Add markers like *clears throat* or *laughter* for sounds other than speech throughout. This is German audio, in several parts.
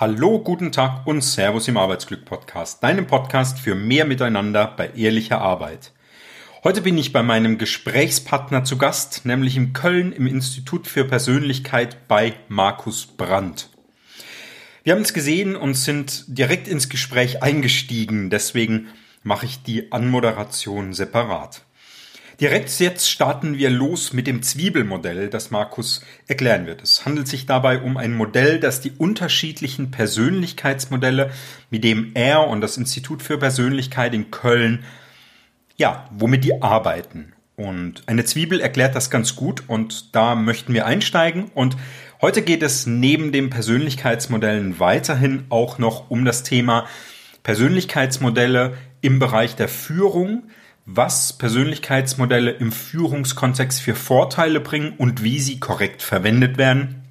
Hallo, guten Tag und Servus im Arbeitsglück Podcast, deinem Podcast für mehr Miteinander bei ehrlicher Arbeit. Heute bin ich bei meinem Gesprächspartner zu Gast, nämlich in Köln im Institut für Persönlichkeit bei Markus Brandt. Wir haben uns gesehen und sind direkt ins Gespräch eingestiegen, deswegen mache ich die Anmoderation separat. Direkt jetzt starten wir los mit dem Zwiebelmodell, das Markus erklären wird. Es handelt sich dabei um ein Modell, das die unterschiedlichen Persönlichkeitsmodelle, mit dem er und das Institut für Persönlichkeit in Köln, ja, womit die arbeiten. Und eine Zwiebel erklärt das ganz gut und da möchten wir einsteigen. Und heute geht es neben den Persönlichkeitsmodellen weiterhin auch noch um das Thema Persönlichkeitsmodelle im Bereich der Führung, was Persönlichkeitsmodelle im Führungskontext für Vorteile bringen und wie sie korrekt verwendet werden.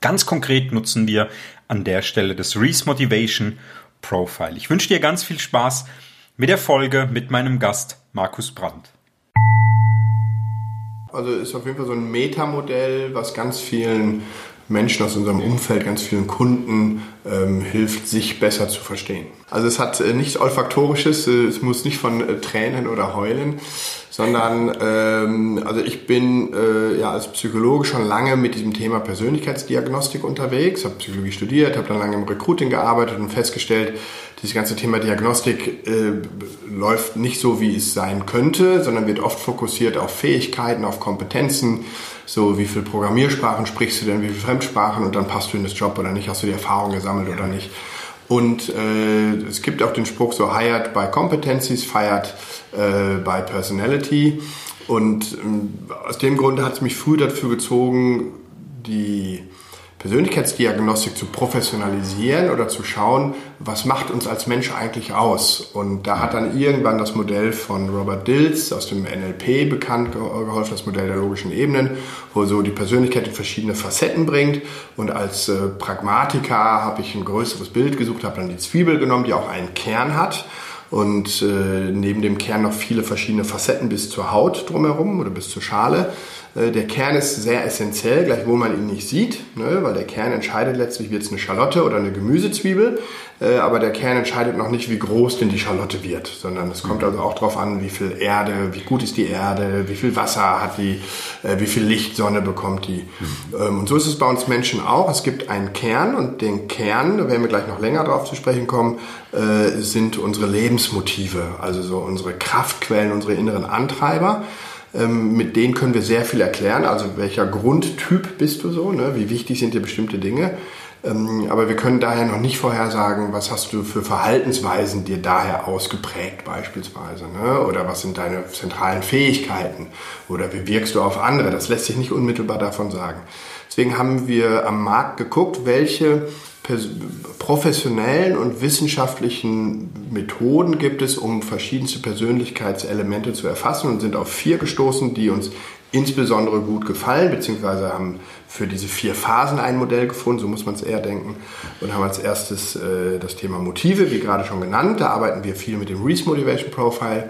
Ganz konkret nutzen wir an der Stelle das Reese Motivation Profile. Ich wünsche dir ganz viel Spaß mit der Folge mit meinem Gast Markus Brandt. Also ist auf jeden Fall so ein Metamodell, was ganz vielen Menschen aus unserem Umfeld, ganz vielen Kunden ähm, hilft, sich besser zu verstehen. Also es hat äh, nichts Olfaktorisches, äh, es muss nicht von äh, Tränen oder Heulen, sondern ähm, also ich bin äh, ja als Psychologe schon lange mit diesem Thema Persönlichkeitsdiagnostik unterwegs, habe Psychologie studiert, habe dann lange im Recruiting gearbeitet und festgestellt, dieses ganze Thema Diagnostik äh, läuft nicht so, wie es sein könnte, sondern wird oft fokussiert auf Fähigkeiten, auf Kompetenzen, so wie viel Programmiersprachen sprichst du denn, wie viele Fremdsprachen und dann passt du in das Job oder nicht, hast du die Erfahrung gesammelt ja. oder nicht. Und äh, es gibt auch den Spruch so hired by competencies, fired äh, by personality. Und äh, aus dem Grund hat es mich früh dafür gezogen, die Persönlichkeitsdiagnostik zu professionalisieren oder zu schauen, was macht uns als Mensch eigentlich aus. Und da hat dann irgendwann das Modell von Robert Dills aus dem NLP bekannt geholfen, das Modell der logischen Ebenen, wo so die Persönlichkeit in verschiedene Facetten bringt. Und als äh, Pragmatiker habe ich ein größeres Bild gesucht, habe dann die Zwiebel genommen, die auch einen Kern hat und äh, neben dem Kern noch viele verschiedene Facetten bis zur Haut drumherum oder bis zur Schale. Äh, der Kern ist sehr essentiell, gleichwohl man ihn nicht sieht, ne, weil der Kern entscheidet letztlich, wird es eine Schalotte oder eine Gemüsezwiebel, äh, aber der Kern entscheidet noch nicht, wie groß denn die Schalotte wird, sondern es kommt also auch darauf an, wie viel Erde, wie gut ist die Erde, wie viel Wasser hat die, äh, wie viel Licht, Sonne bekommt die. Mhm. Und so ist es bei uns Menschen auch. Es gibt einen Kern und den Kern, da werden wir gleich noch länger drauf zu sprechen kommen, sind unsere Lebensmotive, also so unsere Kraftquellen, unsere inneren Antreiber. Ähm, mit denen können wir sehr viel erklären. Also welcher Grundtyp bist du so? Ne? Wie wichtig sind dir bestimmte Dinge? Ähm, aber wir können daher noch nicht vorhersagen, was hast du für Verhaltensweisen dir daher ausgeprägt beispielsweise. Ne? Oder was sind deine zentralen Fähigkeiten? Oder wie wirkst du auf andere? Das lässt sich nicht unmittelbar davon sagen. Deswegen haben wir am Markt geguckt, welche professionellen und wissenschaftlichen Methoden gibt es, um verschiedenste Persönlichkeitselemente zu erfassen und sind auf vier gestoßen, die uns insbesondere gut gefallen, beziehungsweise haben für diese vier Phasen ein Modell gefunden, so muss man es eher denken, und haben als erstes äh, das Thema Motive, wie gerade schon genannt. Da arbeiten wir viel mit dem Reese Motivation Profile,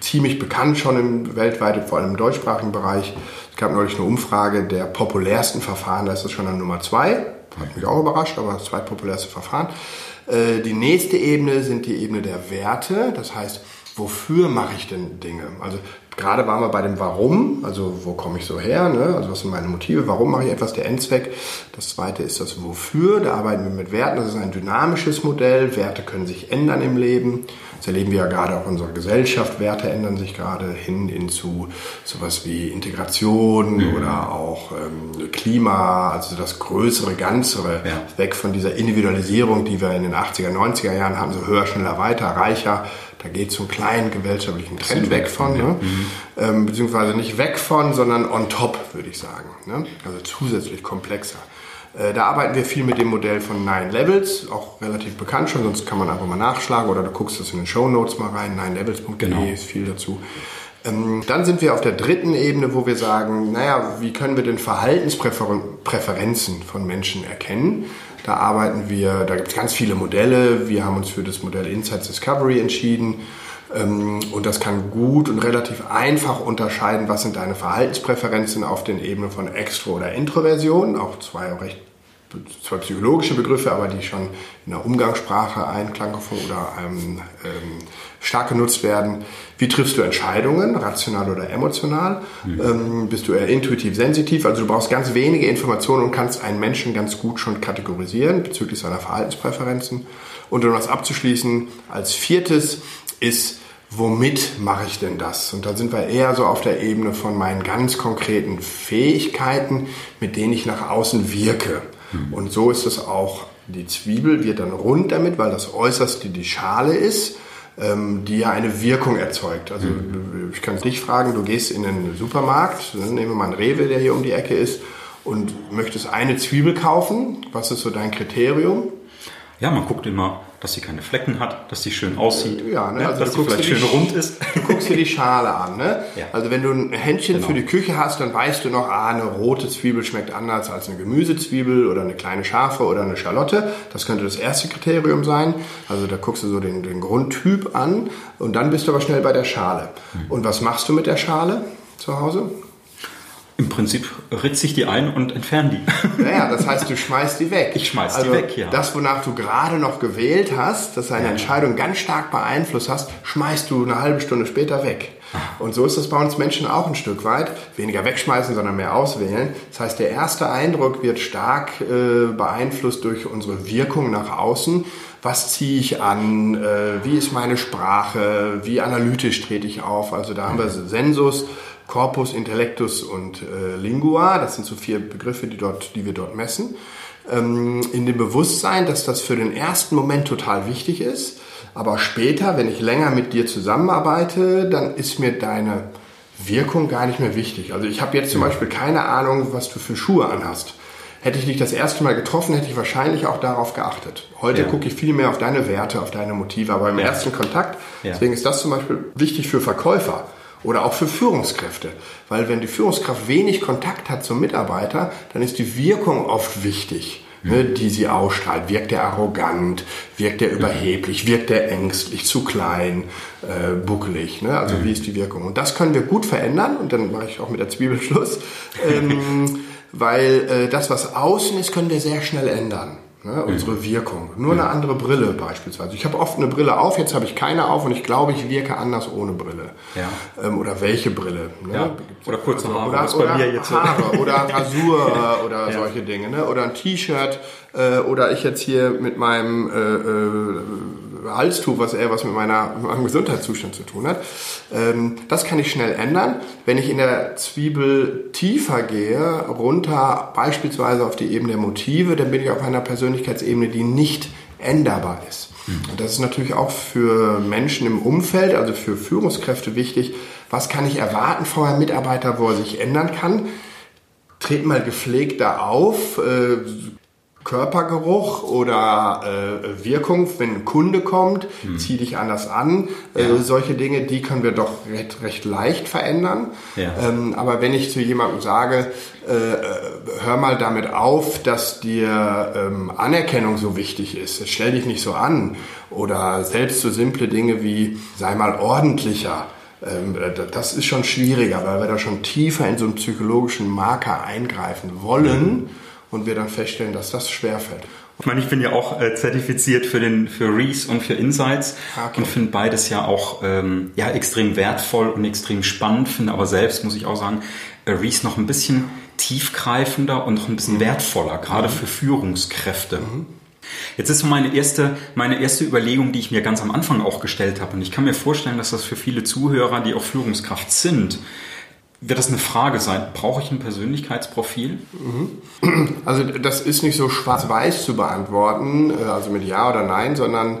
ziemlich bekannt schon im weltweit, vor allem im deutschsprachigen Bereich. Es gab neulich eine Umfrage der populärsten Verfahren, da ist das schon an Nummer zwei. Hat mich auch überrascht, aber das zweitpopulärste Verfahren. Äh, die nächste Ebene sind die Ebene der Werte. Das heißt, wofür mache ich denn Dinge? Also gerade waren wir bei dem Warum, also wo komme ich so her, ne? also was sind meine Motive, warum mache ich etwas, der Endzweck. Das zweite ist das Wofür, da arbeiten wir mit Werten, das ist ein dynamisches Modell, Werte können sich ändern im Leben. Das erleben wir ja gerade auch in unserer Gesellschaft, Werte ändern sich gerade hin, hin zu sowas wie Integration mhm. oder auch ähm, Klima, also das größere Ganze, ja. weg von dieser Individualisierung, die wir in den 80er, 90er Jahren hatten, so höher, schneller, weiter, reicher, da geht so einen kleinen gesellschaftlichen Trend weg von, ne? Mhm. Ähm, beziehungsweise nicht weg von, sondern on top, würde ich sagen. Ne? Also zusätzlich komplexer. Äh, da arbeiten wir viel mit dem Modell von Nine Levels, auch relativ bekannt schon, sonst kann man einfach mal nachschlagen oder du guckst das in den Show Notes mal rein, ninelevels.de genau. ist viel dazu. Ähm, dann sind wir auf der dritten Ebene, wo wir sagen, naja, wie können wir denn Verhaltenspräferenzen von Menschen erkennen? Da arbeiten wir, da gibt es ganz viele Modelle. Wir haben uns für das Modell Insights Discovery entschieden. Ähm, und das kann gut und relativ einfach unterscheiden, was sind deine Verhaltenspräferenzen auf den Ebenen von Extro- oder Introversion. Auch zwei recht zwar psychologische Begriffe, aber die schon in der Umgangssprache Einklang oder ähm, ähm, stark genutzt werden. Wie triffst du Entscheidungen, rational oder emotional? Mhm. Ähm, bist du eher intuitiv sensitiv? Also du brauchst ganz wenige Informationen und kannst einen Menschen ganz gut schon kategorisieren bezüglich seiner Verhaltenspräferenzen. Und um das abzuschließen, als viertes ist, womit mache ich denn das? Und da sind wir eher so auf der Ebene von meinen ganz konkreten Fähigkeiten, mit denen ich nach außen wirke. Mhm. Und so ist es auch. Die Zwiebel wird dann rund damit, weil das äußerste die Schale ist, ähm, die ja eine Wirkung erzeugt. Also mhm. ich kann dich fragen, du gehst in den Supermarkt, nehmen wir mal einen Rewe, der hier um die Ecke ist, und möchtest eine Zwiebel kaufen. Was ist so dein Kriterium? Ja, man guckt immer, dass sie keine Flecken hat, dass sie schön aussieht, ja, ne? also dass sie vielleicht schön rund ist. Du guckst dir die Schale an. Ne? *laughs* Ja. Also wenn du ein Händchen genau. für die Küche hast, dann weißt du noch, ah, eine rote Zwiebel schmeckt anders als eine Gemüsezwiebel oder eine kleine Schafe oder eine Schalotte. Das könnte das erste Kriterium sein. Also da guckst du so den, den Grundtyp an und dann bist du aber schnell bei der Schale. Mhm. Und was machst du mit der Schale zu Hause? Im Prinzip ritze ich die ein und entferne die. Naja, das heißt, du schmeißt die weg. Ich schmeiß also die weg, ja. Das, wonach du gerade noch gewählt hast, dass deine ja. Entscheidung ganz stark beeinflusst hast, schmeißt du eine halbe Stunde später weg. Und so ist das bei uns Menschen auch ein Stück weit. Weniger wegschmeißen, sondern mehr auswählen. Das heißt, der erste Eindruck wird stark äh, beeinflusst durch unsere Wirkung nach außen. Was ziehe ich an? Äh, wie ist meine Sprache? Wie analytisch trete ich auf? Also da haben wir Sensus Corpus, Intellectus und äh, Lingua. Das sind so vier Begriffe, die, dort, die wir dort messen. Ähm, in dem Bewusstsein, dass das für den ersten Moment total wichtig ist. Aber später, wenn ich länger mit dir zusammenarbeite, dann ist mir deine Wirkung gar nicht mehr wichtig. Also ich habe jetzt zum Beispiel keine Ahnung, was du für Schuhe anhast. Hätte ich dich das erste Mal getroffen, hätte ich wahrscheinlich auch darauf geachtet. Heute ja. gucke ich viel mehr auf deine Werte, auf deine Motive, aber im ja. ersten Kontakt, ja. deswegen ist das zum Beispiel wichtig für Verkäufer oder auch für Führungskräfte. Weil wenn die Führungskraft wenig Kontakt hat zum Mitarbeiter, dann ist die Wirkung oft wichtig, ne, die sie ausstrahlt. Wirkt er arrogant, wirkt er überheblich, wirkt er ängstlich, zu klein, äh, buckelig. Ne? Also wie ist die Wirkung? Und das können wir gut verändern und dann mache ich auch mit der Zwiebel Schluss. *laughs* Ähm, weil äh, das, was außen ist, können wir sehr schnell ändern ne, unsere Wirkung. Nur eine andere Brille beispielsweise. Ich habe oft eine Brille auf, jetzt habe ich keine auf und ich glaube, ich wirke anders ohne Brille. Ja. Ähm, oder welche Brille? Ne? Ja. Oder kurze also, Haare, oder, oder, jetzt. Haare oder *laughs* Rasur oder ja. solche Dinge. Ne? Oder ein T-Shirt äh, oder ich jetzt hier mit meinem äh, Halstuch, was eher was mit, meiner, mit meinem Gesundheitszustand zu tun hat. Ähm, das kann ich schnell ändern. Wenn ich in der Zwiebel tiefer gehe, runter beispielsweise auf die Ebene der Motive, dann bin ich auf einer Persönlichkeitsebene, die nicht änderbar ist. Mhm. Und das ist natürlich auch für Menschen im Umfeld, also für Führungskräfte wichtig. Was kann ich erwarten von einem Mitarbeiter, wo er sich ändern kann? Tret mal gepflegter auf, äh, Körpergeruch oder äh, Wirkung, wenn ein Kunde kommt, hm. zieh dich anders an. Äh, ja. Äh, solche Dinge, die können wir doch recht, recht leicht verändern. Ja. Ähm, aber wenn ich zu jemandem sage, äh, äh, hör mal damit auf, dass dir ähm, Anerkennung so wichtig ist, stell dich nicht so an. Oder selbst so simple Dinge wie, sei mal ordentlicher ähm, das ist schon schwieriger, weil wir da schon tiefer in so einen psychologischen Marker eingreifen wollen. Mhm und wir dann feststellen, dass das schwerfällt. Ich meine, ich bin ja auch äh, zertifiziert für den für Reese und für Insights ah, okay. und finde beides ja auch ähm, ja extrem wertvoll und extrem spannend. Finde aber selbst muss ich auch sagen, äh, Reese noch ein bisschen tiefgreifender und noch ein bisschen mhm. wertvoller, gerade mhm. für Führungskräfte. Mhm. Jetzt ist so meine erste, meine erste Überlegung, die ich mir ganz am Anfang auch gestellt habe. Und ich kann mir vorstellen, dass das für viele Zuhörer, die auch Führungskraft sind, wird das eine Frage sein, brauche ich ein Persönlichkeitsprofil? Mhm. Also das ist nicht so schwarz-weiß zu beantworten, äh, also mit Ja oder Nein, sondern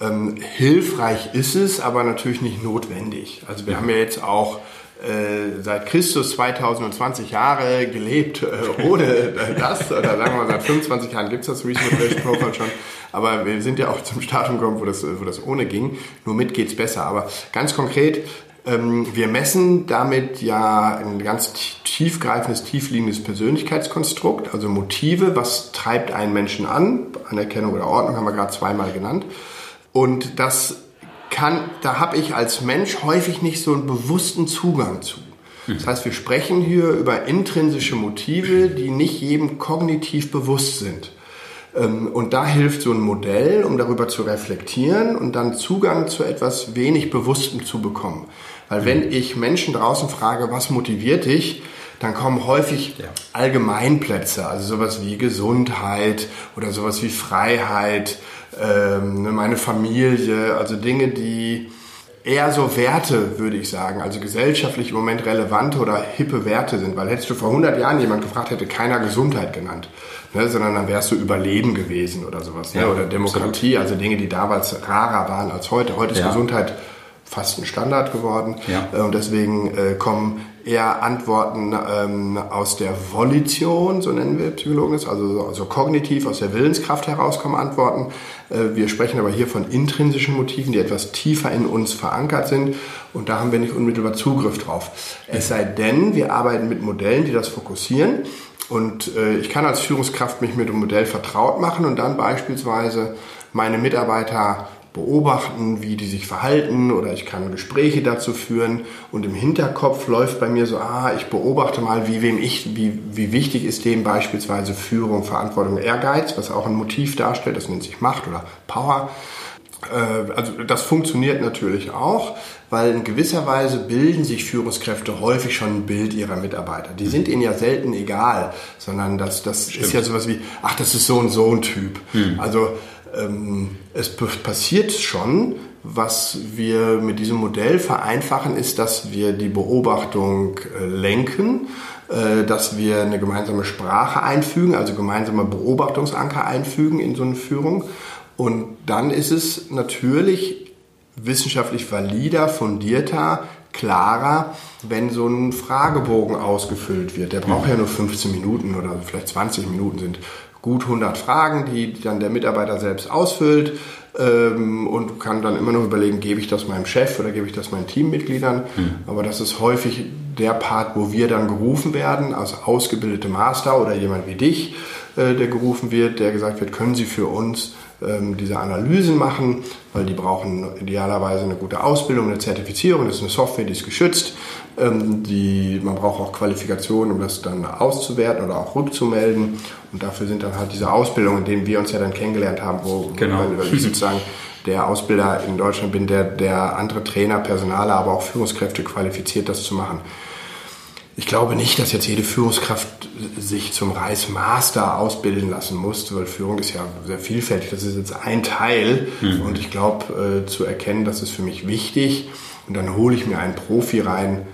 ähm, hilfreich ist es, aber natürlich nicht notwendig. Also wir ja. haben ja jetzt auch äh, seit Christus 2020 Jahre gelebt äh, ohne das, oder sagen wir mal seit 25 Jahren gibt es das Reasonable Motivation Profile schon, aber wir sind ja auch zum Stadium gekommen, wo das, wo das ohne ging, nur mit geht's besser. Aber ganz konkret, wir messen damit ja ein ganz tiefgreifendes, tiefliegendes Persönlichkeitskonstrukt, also Motive, was treibt einen Menschen an, Anerkennung oder Ordnung haben wir gerade zweimal genannt. Und das kann, da habe ich als Mensch häufig nicht so einen bewussten Zugang zu. Das heißt, wir sprechen hier über intrinsische Motive, die nicht jedem kognitiv bewusst sind. Ähm, und da hilft so ein Modell, um darüber zu reflektieren und dann Zugang zu etwas wenig Bewusstem zu bekommen. Weil wenn ich Menschen draußen frage, was motiviert dich, dann kommen häufig ja. Allgemeinplätze, also sowas wie Gesundheit oder sowas wie Freiheit, ähm, ne, meine Familie, also Dinge, die eher so Werte, würde ich sagen, also gesellschaftlich im Moment relevante oder hippe Werte sind. Weil hättest du vor 100 Jahren jemand gefragt, hätte keiner Gesundheit genannt, ne, sondern dann wärst du Überleben gewesen oder sowas. Ne? oder Demokratie, absolut. also Dinge, die damals rarer waren als heute. Heute ist ja. Gesundheit fast ein Standard geworden. Ja. Äh, und deswegen äh, kommen eher Antworten ähm, aus der Volition, so nennen wir Psychologen es, also, also kognitiv aus der Willenskraft heraus kommen Antworten. Äh, wir sprechen aber hier von intrinsischen Motiven, die etwas tiefer in uns verankert sind. Und da haben wir nicht unmittelbar Zugriff drauf. Es sei denn, wir arbeiten mit Modellen, die das fokussieren. Und äh, ich kann als Führungskraft mich mit dem Modell vertraut machen und dann beispielsweise meine Mitarbeiter beobachten, wie die sich verhalten oder ich kann Gespräche dazu führen und im Hinterkopf läuft bei mir so, ah, ich beobachte mal, wie wem ich, wie, wie wichtig ist dem beispielsweise Führung, Verantwortung, Ehrgeiz, was auch ein Motiv darstellt, das nennt sich Macht oder Power. Äh, also das funktioniert natürlich auch, weil in gewisser Weise bilden sich Führungskräfte häufig schon ein Bild ihrer Mitarbeiter. Die sind ihnen ja selten egal, sondern das, das ist ja sowas wie, ach, das ist so und so ein Typ. Hm. Also ähm, es passiert schon, was wir mit diesem Modell vereinfachen, ist, dass wir die Beobachtung äh, lenken, äh, dass wir eine gemeinsame Sprache einfügen, also gemeinsame Beobachtungsanker einfügen in so eine Führung. Und dann ist es natürlich wissenschaftlich valider, fundierter, klarer, wenn so ein Fragebogen ausgefüllt wird. Der braucht ja nur 15 Minuten oder vielleicht 20 Minuten sind gut 100 Fragen, die dann der Mitarbeiter selbst ausfüllt ähm, und kann dann immer noch überlegen, gebe ich das meinem Chef oder gebe ich das meinen Teammitgliedern. Mhm. Aber das ist häufig der Part, wo wir dann gerufen werden, als ausgebildete Master oder jemand wie dich, äh, der gerufen wird, der gesagt wird, können Sie für uns ähm, diese Analysen machen, weil die brauchen idealerweise eine gute Ausbildung, eine Zertifizierung, das ist eine Software, die ist geschützt. Ähm, die, man braucht auch Qualifikationen, um das dann auszuwerten oder auch rückzumelden. Und dafür sind dann halt diese Ausbildungen, in denen wir uns ja dann kennengelernt haben, wo genau. weil, weil ich sozusagen der Ausbilder in Deutschland bin, der, der andere Trainer, Personale, aber auch Führungskräfte qualifiziert, das zu machen. Ich glaube nicht, dass jetzt jede Führungskraft sich zum Reismaster ausbilden lassen muss, weil Führung ist ja sehr vielfältig. Das ist jetzt ein Teil mhm. und ich glaube, äh, zu erkennen, das ist für mich wichtig und dann hole ich mir einen Profi rein,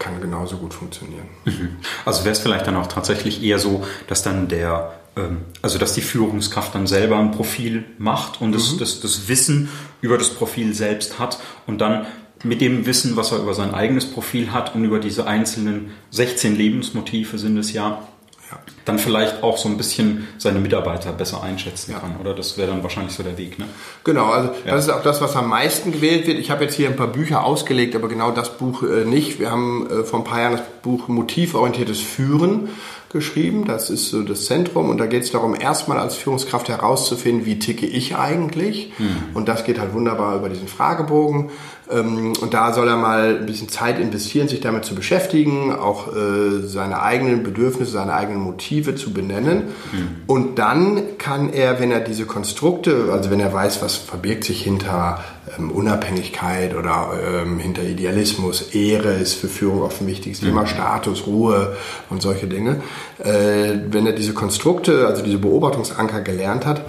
kann genauso gut funktionieren. Mhm. Also wäre es vielleicht dann auch tatsächlich eher so, dass dann der ähm, also dass die Führungskraft dann selber ein Profil macht und das, mhm. das, das Wissen über das Profil selbst hat und dann mit dem Wissen, was er über sein eigenes Profil hat und über diese einzelnen 16 Lebensmotive sind es ja, ja. dann vielleicht auch so ein bisschen seine Mitarbeiter besser einschätzen ja. kann, oder? Das wäre dann wahrscheinlich so der Weg, ne? Genau, also ja. das ist auch das, was am meisten gewählt wird. Ich habe jetzt hier ein paar Bücher ausgelegt, aber genau das Buch äh, nicht. Wir haben äh, vor ein paar Jahren das Buch Motivorientiertes Führen geschrieben. Das ist so das Zentrum und da geht es darum, erstmal als Führungskraft herauszufinden, wie ticke ich eigentlich. Mhm. Und das geht halt wunderbar über diesen Fragebogen. Ähm, und da soll er mal ein bisschen Zeit investieren, sich damit zu beschäftigen, auch äh, seine eigenen Bedürfnisse, seine eigenen Motive zu benennen. Mhm. Und dann kann er, wenn er diese Konstrukte, also wenn er weiß, was verbirgt sich hinter ähm, Unabhängigkeit oder ähm, hinter Idealismus, Ehre ist für Führung oft ein wichtiges Thema, mhm. Status, Ruhe und solche Dinge. Äh, wenn er diese Konstrukte, also diese Beobachtungsanker gelernt hat,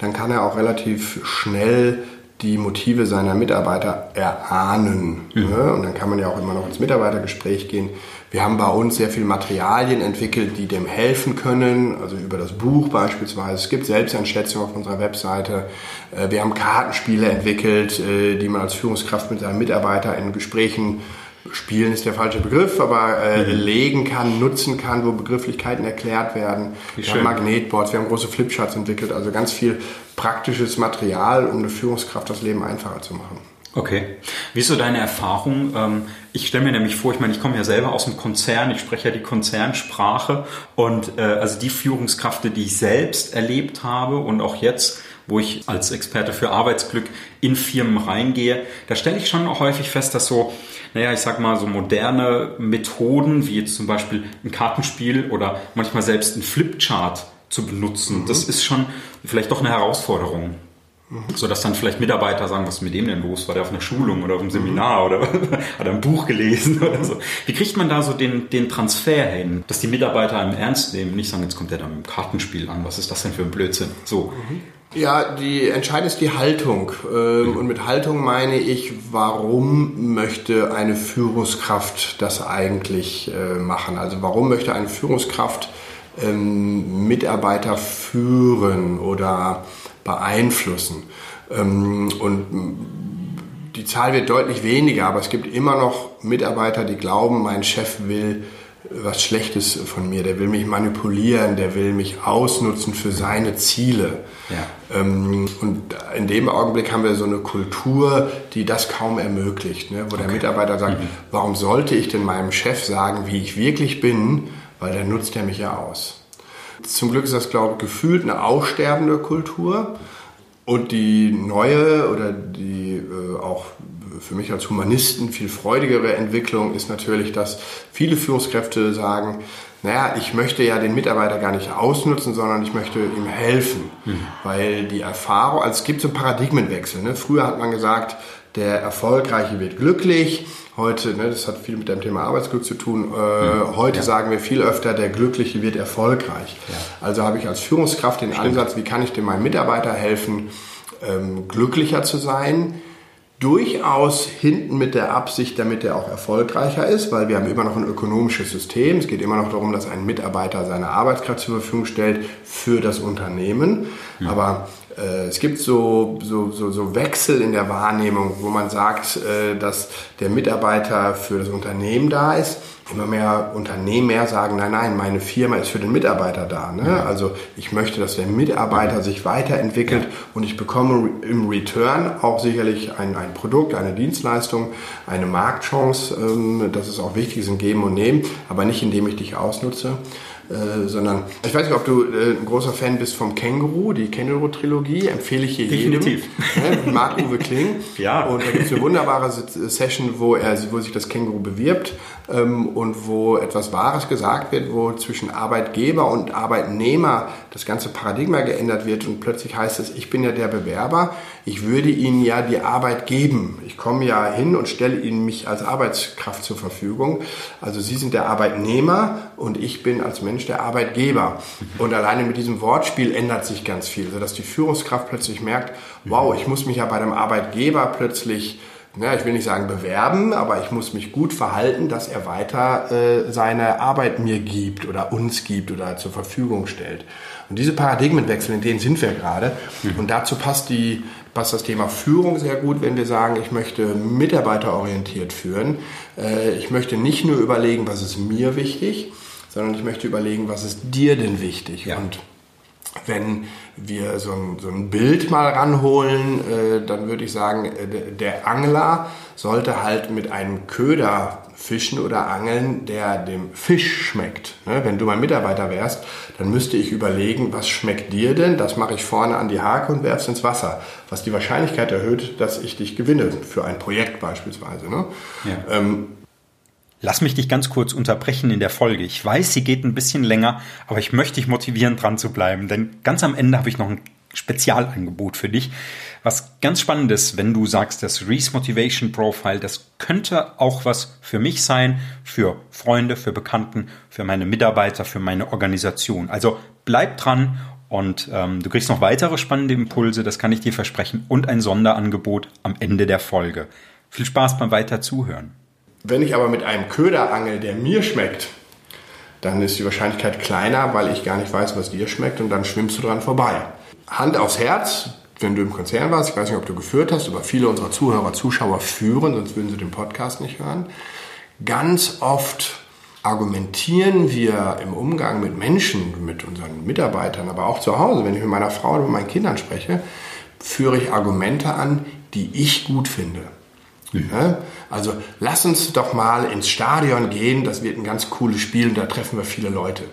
dann kann er auch relativ schnell die Motive seiner Mitarbeiter erahnen. Mhm. Ne? Und dann kann man ja auch immer noch ins Mitarbeitergespräch gehen. Wir haben bei uns sehr viele Materialien entwickelt, die dem helfen können, also über das Buch beispielsweise. Es gibt Selbsteinschätzungen auf unserer Webseite. Äh, wir haben Kartenspiele entwickelt, äh, die man als Führungskraft mit seinem Mitarbeiter in Gesprächen spielen ist der falsche Begriff, aber äh, mhm. legen kann, nutzen kann, wo Begrifflichkeiten erklärt werden. Wie wir schön. haben Magnetboards, wir haben große Flipcharts entwickelt, also ganz viel praktisches Material, um eine Führungskraft das Leben einfacher zu machen. Okay. Wie ist so deine Erfahrung? Ähm, ich stelle mir nämlich vor, ich meine, ich komme ja selber aus dem Konzern, ich spreche ja die Konzernsprache und äh, also die Führungskräfte, die ich selbst erlebt habe und auch jetzt, wo ich als Experte für Arbeitsglück in Firmen reingehe, da stelle ich schon auch häufig fest, dass so naja, ich sag mal, so moderne Methoden, wie jetzt zum Beispiel ein Kartenspiel oder manchmal selbst ein Flipchart zu benutzen. Mhm. Das ist schon vielleicht doch eine Herausforderung. Mhm. So dass dann vielleicht Mitarbeiter sagen, was ist mit dem denn los? War der auf einer Schulung oder auf einem Seminar mhm. oder *laughs* hat er ein Buch gelesen *laughs* oder so? Wie kriegt man da so den, den Transfer hin, dass die Mitarbeiter einem ernst nehmen, nicht sagen, jetzt kommt der da mit dem Kartenspiel an, was ist das denn für ein Blödsinn? So. Mhm. Ja, die entscheidend ist die Haltung. Ähm, und mit Haltung meine ich, warum möchte eine Führungskraft das eigentlich äh, machen? Also warum möchte eine Führungskraft ähm, Mitarbeiter führen oder beeinflussen. Ähm, und die Zahl wird deutlich weniger, aber es gibt immer noch Mitarbeiter, die glauben, mein Chef will was Schlechtes von mir, der will mich manipulieren, der will mich ausnutzen für seine Ziele. Ja. Ähm, und in dem Augenblick haben wir so eine Kultur, die das kaum ermöglicht, ne? wo okay. der Mitarbeiter sagt, mhm. warum sollte ich denn meinem Chef sagen, wie ich wirklich bin, weil dann nutzt er mich ja aus. Zum Glück ist das, glaube ich, gefühlt eine aussterbende Kultur. Und die neue oder die äh, auch für mich als Humanisten viel freudigere Entwicklung ist natürlich, dass viele Führungskräfte sagen, naja, ich möchte ja den Mitarbeiter gar nicht ausnutzen, sondern ich möchte ihm helfen. Mhm. Weil die Erfahrung, also es gibt so einen Paradigmenwechsel. Ne? Früher hat man gesagt, der Erfolgreiche wird glücklich. Heute, ne, das hat viel mit dem Thema Arbeitsglück zu tun. Äh, mhm. Heute ja. sagen wir viel öfter, der Glückliche wird erfolgreich. Ja. Also habe ich als Führungskraft den Stimmt. Ansatz, wie kann ich dem meinem Mitarbeiter helfen, ähm, glücklicher zu sein, durchaus hinten mit der Absicht, damit er auch erfolgreicher ist, weil wir haben immer noch ein ökonomisches System. Es geht immer noch darum, dass ein Mitarbeiter seine Arbeitskraft zur Verfügung stellt für das Unternehmen. Ja. Aber es gibt so, so, so, so Wechsel in der Wahrnehmung, wo man sagt, äh, dass der Mitarbeiter für das Unternehmen da ist. Immer mehr Unternehmen mehr sagen, nein, nein, meine Firma ist für den Mitarbeiter da. Ne? Also ich möchte, dass der Mitarbeiter sich weiterentwickelt und ich bekomme im Return auch sicherlich ein, ein Produkt, eine Dienstleistung, eine Marktchance. Ähm, das ist auch wichtig, ist ein Geben und Nehmen, aber nicht indem ich dich ausnutze. Äh, sondern ich weiß nicht, ob du äh, ein großer Fan bist vom Känguru, die Känguru-Trilogie, empfehle ich hier Definitiv. jedem. *laughs* Ne? Marc-Uwe Kling. ja. Und da gibt es eine wunderbare Session, wo, er, wo sich das Känguru bewirbt und wo etwas Wahres gesagt wird, wo zwischen Arbeitgeber und Arbeitnehmer das ganze Paradigma geändert wird und plötzlich heißt es, ich bin ja der Bewerber, ich würde Ihnen ja die Arbeit geben. Ich komme ja hin und stelle Ihnen mich als Arbeitskraft zur Verfügung. Also Sie sind der Arbeitnehmer und ich bin als Mensch der Arbeitgeber. Und alleine mit diesem Wortspiel ändert sich ganz viel, sodass die Führungskraft plötzlich merkt, wow, ich muss mich ja bei dem Arbeitgeber plötzlich ja, ich will nicht sagen bewerben, aber ich muss mich gut verhalten, dass er weiter äh, seine Arbeit mir gibt oder uns gibt oder zur Verfügung stellt. Und diese Paradigmenwechsel, in denen sind wir gerade. Mhm. Und dazu passt, die, passt das Thema Führung sehr gut, wenn wir sagen, ich möchte mitarbeiterorientiert führen. Äh, ich möchte nicht nur überlegen, was ist mir wichtig, sondern ich möchte überlegen, was ist dir denn wichtig. Ja. Und wenn wir so ein, so ein Bild mal ranholen, äh, dann würde ich sagen, äh, der Angler sollte halt mit einem Köder fischen oder angeln, der dem Fisch schmeckt. Ne? Wenn du mein Mitarbeiter wärst, dann müsste ich überlegen, was schmeckt dir denn? Das mache ich vorne an die Hake und werfe es ins Wasser, was die Wahrscheinlichkeit erhöht, dass ich dich gewinne für ein Projekt beispielsweise. Ne? Ja. Ähm, Lass mich dich ganz kurz unterbrechen in der Folge. Ich weiß, sie geht ein bisschen länger, aber ich möchte dich motivieren, dran zu bleiben, denn ganz am Ende habe ich noch ein Spezialangebot für dich. Was ganz spannend ist, wenn du sagst, das Reese Motivation Profile, das könnte auch was für mich sein, für Freunde, für Bekannten, für meine Mitarbeiter, für meine Organisation. Also bleib dran und ähm, du kriegst noch weitere spannende Impulse, das kann ich dir versprechen, und ein Sonderangebot am Ende der Folge. Viel Spaß beim Weiter zuhören. Wenn ich aber mit einem Köder angel, der mir schmeckt, dann ist die Wahrscheinlichkeit kleiner, weil ich gar nicht weiß, was dir schmeckt und dann schwimmst du dran vorbei. Hand aufs Herz, wenn du im Konzern warst, ich weiß nicht, ob du geführt hast, aber viele unserer Zuhörer, Zuschauer führen, sonst würden sie den Podcast nicht hören. Ganz oft argumentieren wir im Umgang mit Menschen, mit unseren Mitarbeitern, aber auch zu Hause, wenn ich mit meiner Frau oder mit meinen Kindern spreche, führe ich Argumente an, die ich gut finde. Mhm. Also lass uns doch mal ins Stadion gehen, das wird ein ganz cooles Spiel und da treffen wir viele Leute.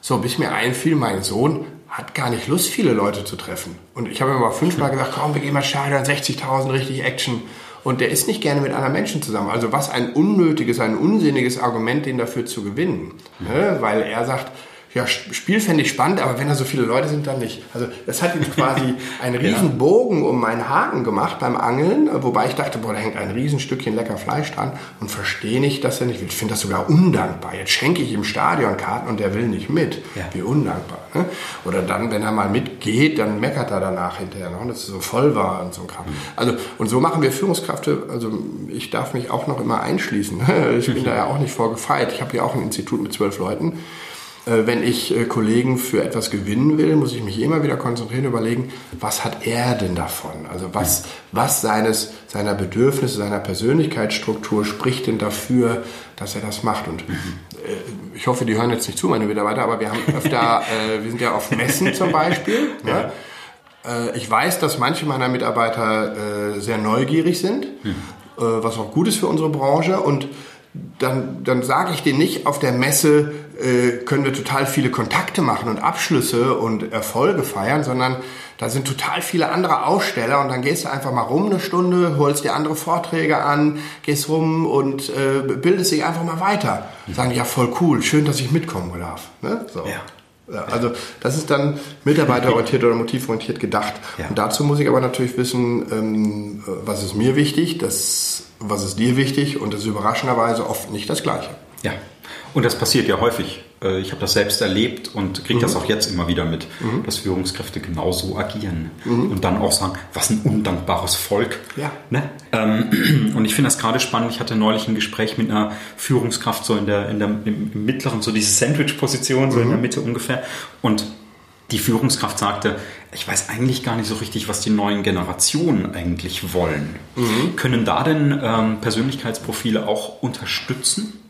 So, bis mir einfiel, mein Sohn hat gar nicht Lust, viele Leute zu treffen. Und ich habe mir mal fünfmal gesagt, komm, wir gehen mal Stadion, 60.000, richtig Action. Und der ist nicht gerne mit anderen Menschen zusammen. Also was ein unnötiges, ein unsinniges Argument, den dafür zu gewinnen. Ne? Weil er sagt, ja, Spiel fände ich spannend, aber wenn da so viele Leute sind, dann nicht. Also das hat ihm quasi *laughs* einen riesen Bogen um meinen Haken gemacht beim Angeln, wobei ich dachte, boah, da hängt ein Riesenstückchen lecker Fleisch dran und verstehe nicht, dass er nicht will. Ich finde das sogar undankbar. Jetzt schenke ich ihm Stadionkarten und der will nicht mit. Ja. Wie undankbar. Ne? Oder dann, wenn er mal mitgeht, dann meckert er danach hinterher noch, dass es so voll war und so ein Kram. Mhm. Also, und so machen wir Führungskräfte, also ich darf mich auch noch immer einschließen. Ich bin da ja auch nicht vorgefeit. Ich habe hier auch ein Institut mit zwölf Leuten. Äh, wenn ich äh, Kollegen für etwas gewinnen will, muss ich mich immer wieder konzentrieren, überlegen, was hat er denn davon? Also was, was seines, seiner Bedürfnisse, seiner Persönlichkeitsstruktur spricht denn dafür, dass er das macht? Und äh, ich hoffe, die hören jetzt nicht zu, meine Mitarbeiter, aber wir haben *laughs* öfter, äh, wir sind ja auf Messen zum Beispiel. *laughs* Ja. Ne? ich weiß, dass manche meiner Mitarbeiter sehr neugierig sind, hm. was auch gut ist für unsere Branche und dann, dann sage ich denen nicht auf der Messe, äh, können wir total viele Kontakte machen und Abschlüsse und Erfolge feiern, sondern da sind total viele andere Aussteller und dann gehst du einfach mal rum eine Stunde, holst dir andere Vorträge an, gehst rum und äh, bildest dich einfach mal weiter. Sagen, ja voll cool, schön, dass ich mitkommen darf. Ne? So. Ja. Also das ist dann mitarbeiterorientiert oder motivorientiert gedacht. Ja. Und dazu muss ich aber natürlich wissen, ähm, was ist mir wichtig, das, was ist dir wichtig und das ist überraschenderweise oft nicht das Gleiche. Ja, und das passiert ja häufig. Äh, ich habe das selbst erlebt und kriege mhm. das auch jetzt immer wieder mit, mhm. dass Führungskräfte genauso agieren mhm. und dann auch sagen, was ein undankbares Volk. Ja. Ne? Ähm, *clears throat* und ich finde das gerade spannend. Ich hatte neulich ein Gespräch mit einer Führungskraft so in der, in der im mittleren, so diese Sandwich-Position, so in der mhm. Mitte ungefähr. Und die Führungskraft sagte, ich weiß eigentlich gar nicht so richtig, was die neuen Generationen eigentlich wollen. Mhm. Können da denn ähm, Persönlichkeitsprofile auch unterstützen?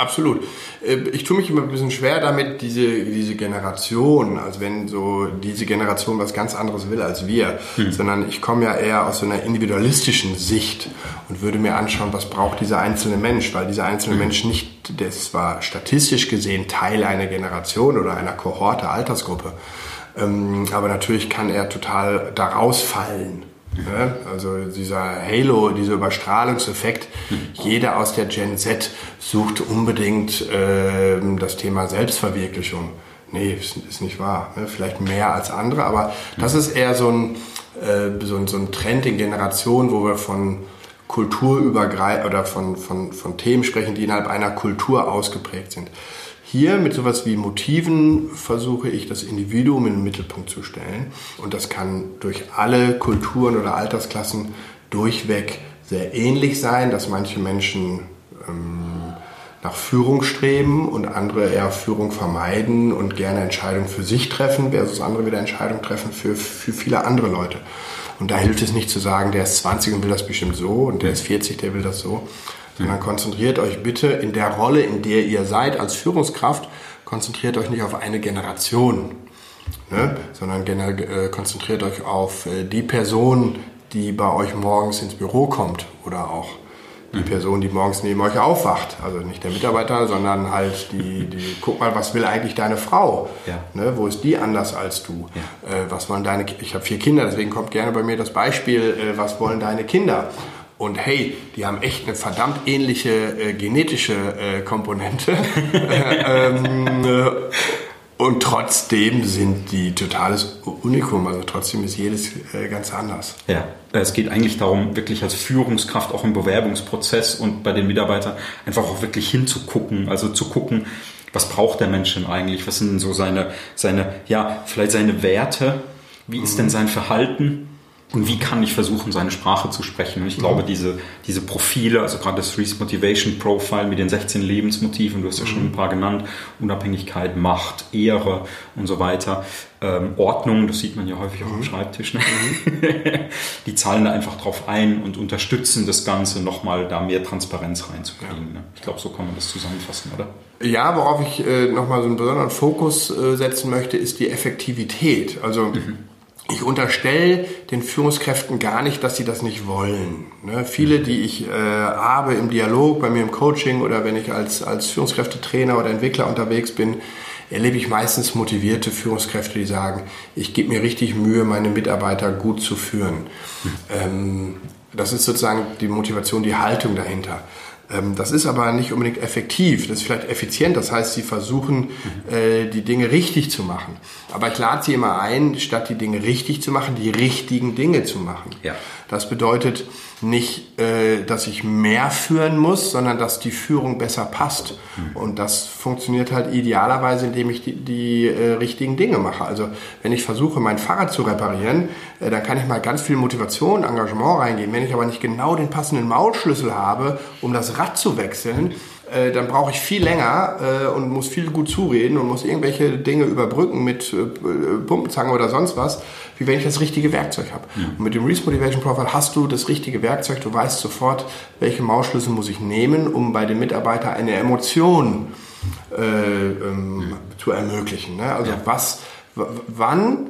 Absolut. Äh, ich tue mich immer ein bisschen schwer damit, diese, diese Generation, also wenn so diese Generation was ganz anderes will als wir, hm. sondern ich komme ja eher aus so einer individualistischen Sicht und würde mir anschauen, was braucht dieser einzelne Mensch, weil dieser einzelne hm. Mensch nicht, das war statistisch gesehen Teil einer Generation oder einer Kohorte, Altersgruppe, ähm, aber natürlich kann er total daraus fallen. Ne? Also dieser Halo, dieser Überstrahlungseffekt, jeder aus der Gen Z sucht unbedingt äh, das Thema Selbstverwirklichung. Nee, ist, ist nicht wahr. Ne? Vielleicht mehr als andere, aber das ist eher so ein, äh, so, ein, so ein Trend in Generationen, wo wir von kulturübergreifend oder von, von, von Themen sprechen, die innerhalb einer Kultur ausgeprägt sind. Hier mit sowas wie Motiven versuche ich das Individuum in den Mittelpunkt zu stellen. Und das kann durch alle Kulturen oder Altersklassen durchweg sehr ähnlich sein, dass manche Menschen ähm, nach Führung streben und andere eher Führung vermeiden und gerne Entscheidungen für sich treffen, versus andere wieder Entscheidungen treffen für, für viele andere Leute. Und da hilft es nicht zu sagen, der ist 20 und will das bestimmt so und der ist 40, der will das so, sondern konzentriert euch bitte in der Rolle, in der ihr seid als Führungskraft, konzentriert euch nicht auf eine Generation, ne? sondern äh, konzentriert euch auf äh, die Person, die bei euch morgens ins Büro kommt oder auch die mhm. Person, die morgens neben euch aufwacht. Also nicht der Mitarbeiter, sondern halt die, *laughs* die guck mal, was will eigentlich deine Frau? Ja. Ne, wo ist die anders als du? Ja. Äh, was wollen deine, ich habe vier Kinder, deswegen kommt gerne bei mir das Beispiel, äh, was wollen deine Kinder? Und hey, die haben echt eine verdammt ähnliche äh, genetische äh, Komponente. *laughs* ähm, äh, und trotzdem sind die totales Unikum. Also trotzdem ist jedes äh, ganz anders. Ja, es geht eigentlich darum, wirklich als Führungskraft auch im Bewerbungsprozess und bei den Mitarbeitern einfach auch wirklich hinzugucken. Also zu gucken, was braucht der Mensch denn eigentlich? Was sind so seine, seine, ja, vielleicht seine Werte? Wie ist denn sein Verhalten? Und wie kann ich versuchen, seine Sprache zu sprechen. Und ich glaube, diese, diese Profile, also gerade das Reese Motivation Profile mit den 16 Lebensmotiven, du hast ja schon ein paar genannt, Unabhängigkeit, Macht, Ehre und so weiter, ähm, Ordnung, das sieht man ja häufig auch am mhm. Schreibtisch, ne? *laughs* die zahlen da einfach drauf ein und unterstützen das Ganze, nochmal da mehr Transparenz reinzukriegen. Ne? Ich glaube, so kann man das zusammenfassen, oder? Ja, worauf ich äh, nochmal so einen besonderen Fokus äh, setzen möchte, ist die Effektivität. Also mhm ich unterstelle den Führungskräften gar nicht, dass sie das nicht wollen. Ne? Viele, die ich äh, habe im Dialog, bei mir im Coaching oder wenn ich als, als Führungskräftetrainer oder Entwickler unterwegs bin, erlebe ich meistens motivierte Führungskräfte, die sagen, ich gebe mir richtig Mühe, meine Mitarbeiter gut zu führen. Ähm, das ist sozusagen die Motivation, die Haltung dahinter. Ähm, das ist aber nicht unbedingt effektiv. Das ist vielleicht effizient. Das heißt, sie versuchen, äh, die Dinge richtig zu machen. Aber ich lade sie immer ein, statt die Dinge richtig zu machen, die richtigen Dinge zu machen. Ja. Das bedeutet nicht, äh, dass ich mehr führen muss, sondern dass die Führung besser passt. Und das funktioniert halt idealerweise, indem ich die, die äh, richtigen Dinge mache. Also wenn ich versuche, mein Fahrrad zu reparieren, äh, dann kann ich mal ganz viel Motivation, Engagement reingehen. Wenn ich aber nicht genau den passenden Maulschlüssel habe, um das Rad zu wechseln, äh, dann brauche ich viel länger äh, und muss viel gut zureden und muss irgendwelche Dinge überbrücken mit äh, Pumpenzange oder sonst was, wie wenn ich das richtige Werkzeug habe. Ja. Und mit dem Reese Motivation Profile hast du das richtige Werkzeug, du weißt sofort, welche Mausschlüssel muss ich nehmen, um bei dem Mitarbeiter eine Emotion äh, ähm, ja. zu ermöglichen. Ne? Also ja. was, wann,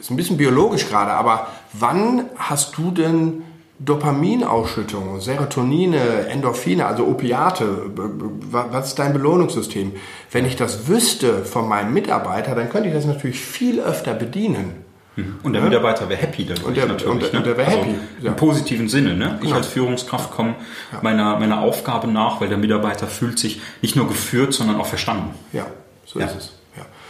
ist ein bisschen biologisch gerade, aber wann hast du denn Dopaminausschüttung, Serotonine, Endorphine, also Opiate, was ist dein Belohnungssystem? Wenn ich das wüsste von meinem Mitarbeiter, dann könnte ich das natürlich viel öfter bedienen. Mhm. Und der ja? Mitarbeiter wäre happy dadurch und der, natürlich. Und, ne? und der wäre also happy. Ja. Im positiven Sinne. Ne? Ich ja. als Führungskraft komme meiner, meiner Aufgabe nach, weil der Mitarbeiter fühlt sich nicht nur geführt, sondern auch verstanden. Ja, so ist es.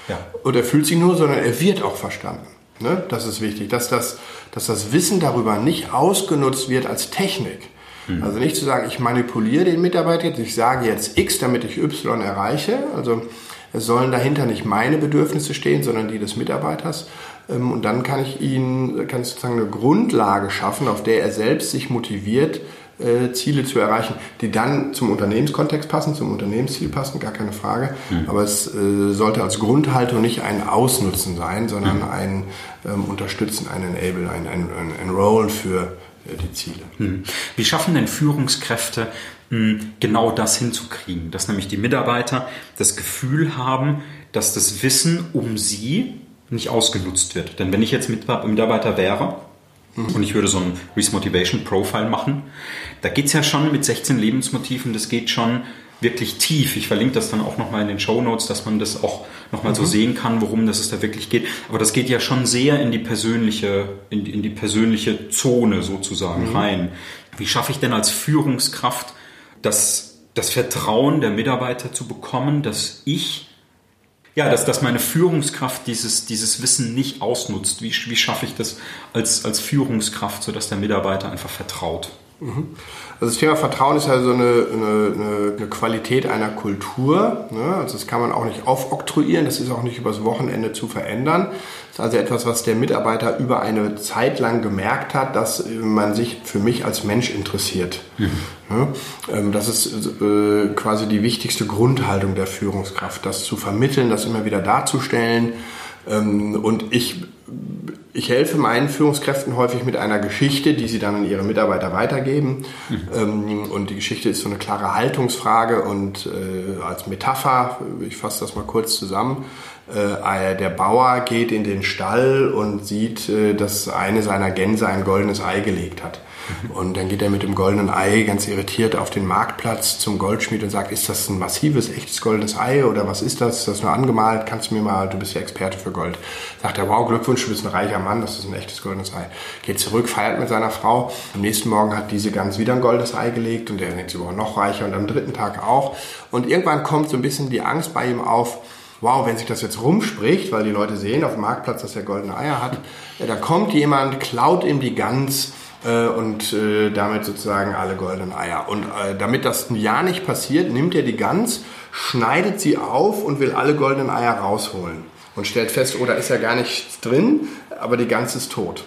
Ja. Und er fühlt sich nur, sondern er wird auch verstanden. Ne? Das ist wichtig, dass das, dass das Wissen darüber nicht ausgenutzt wird als Technik. Mhm. Also nicht zu sagen, ich manipuliere den Mitarbeiter jetzt, ich sage jetzt X, damit ich Y erreiche. Also es sollen dahinter nicht meine Bedürfnisse stehen, sondern die des Mitarbeiters. Ähm, und dann kann ich ihn, kann ich sozusagen eine Grundlage schaffen, auf der er selbst sich motiviert, äh, Ziele zu erreichen, die dann zum Unternehmenskontext passen, zum Unternehmensziel passen, gar keine Frage. Mhm. Aber es äh, sollte als Grundhaltung nicht ein Ausnutzen sein, sondern mhm. ein ähm, Unterstützen, ein Enable, ein, ein, ein Enroll für äh, die Ziele. Mhm. Wie schaffen denn Führungskräfte hm, genau das hinzukriegen, dass nämlich die Mitarbeiter das Gefühl haben, dass das Wissen um sie nicht ausgenutzt wird. Denn wenn ich jetzt Mitarbeiter wäre. Und ich würde so ein Reese Motivation Profile machen, da geht es ja schon mit 16 Lebensmotiven, das geht schon wirklich tief. Ich verlinke das dann auch nochmal in den Show Notes, dass man das auch nochmal mhm. so sehen kann, worum das es da wirklich geht. Aber das geht ja schon sehr in die persönliche, in die, in die persönliche Zone sozusagen mhm. rein. Wie schaffe ich denn als Führungskraft das, das Vertrauen der Mitarbeiter zu bekommen, dass ich ja, dass, dass meine Führungskraft dieses, dieses Wissen nicht ausnutzt. Wie, wie schaffe ich das als, als Führungskraft, sodass der Mitarbeiter einfach vertraut? Mhm. Also das Thema Vertrauen ist ja so eine, eine, eine Qualität einer Kultur. Ne? Also das kann man auch nicht aufoktroyieren, das ist auch nicht übers Wochenende zu verändern. Das ist also etwas, was der Mitarbeiter über eine Zeit lang gemerkt hat, dass man sich für mich als Mensch interessiert. Mhm. Ne? Ähm, das ist äh, quasi die wichtigste Grundhaltung der Führungskraft, das zu vermitteln, das immer wieder darzustellen. Ähm, und ich ich helfe meinen Führungskräften häufig mit einer Geschichte, die sie dann an ihre Mitarbeiter weitergeben. Mhm. und die Geschichte ist so eine klare Haltungsfrage und äh, als Metapher, ich fasse das mal kurz zusammen, äh, der Bauer geht in den Stall und sieht, äh, dass eine seiner Gänse ein goldenes Ei gelegt hat. Und dann geht er mit dem goldenen Ei ganz irritiert auf den Marktplatz zum Goldschmied und sagt, ist das ein massives, echtes goldenes Ei oder was ist das? Ist das nur angemalt? Kannst du mir mal, du bist ja Experte für Gold. Sagt er, wow, Glückwunsch, du bist ein reicher Mann, das ist ein echtes goldenes Ei. Geht zurück, feiert mit seiner Frau. Am nächsten Morgen hat diese Gans wieder ein goldenes Ei gelegt und er denkt, sie war noch reicher und am dritten Tag auch. Und irgendwann kommt so ein bisschen die Angst bei ihm auf, wow, wenn sich das jetzt rumspricht, weil die Leute sehen auf dem Marktplatz, dass er goldene Eier hat, da kommt jemand, klaut ihm die Gans und äh, damit sozusagen alle goldenen Eier. Und äh, damit das ein Jahr nicht passiert, nimmt er die Gans, schneidet sie auf und will alle goldenen Eier rausholen. Und stellt fest, oh, da ist ja gar nichts drin, aber die Gans ist tot.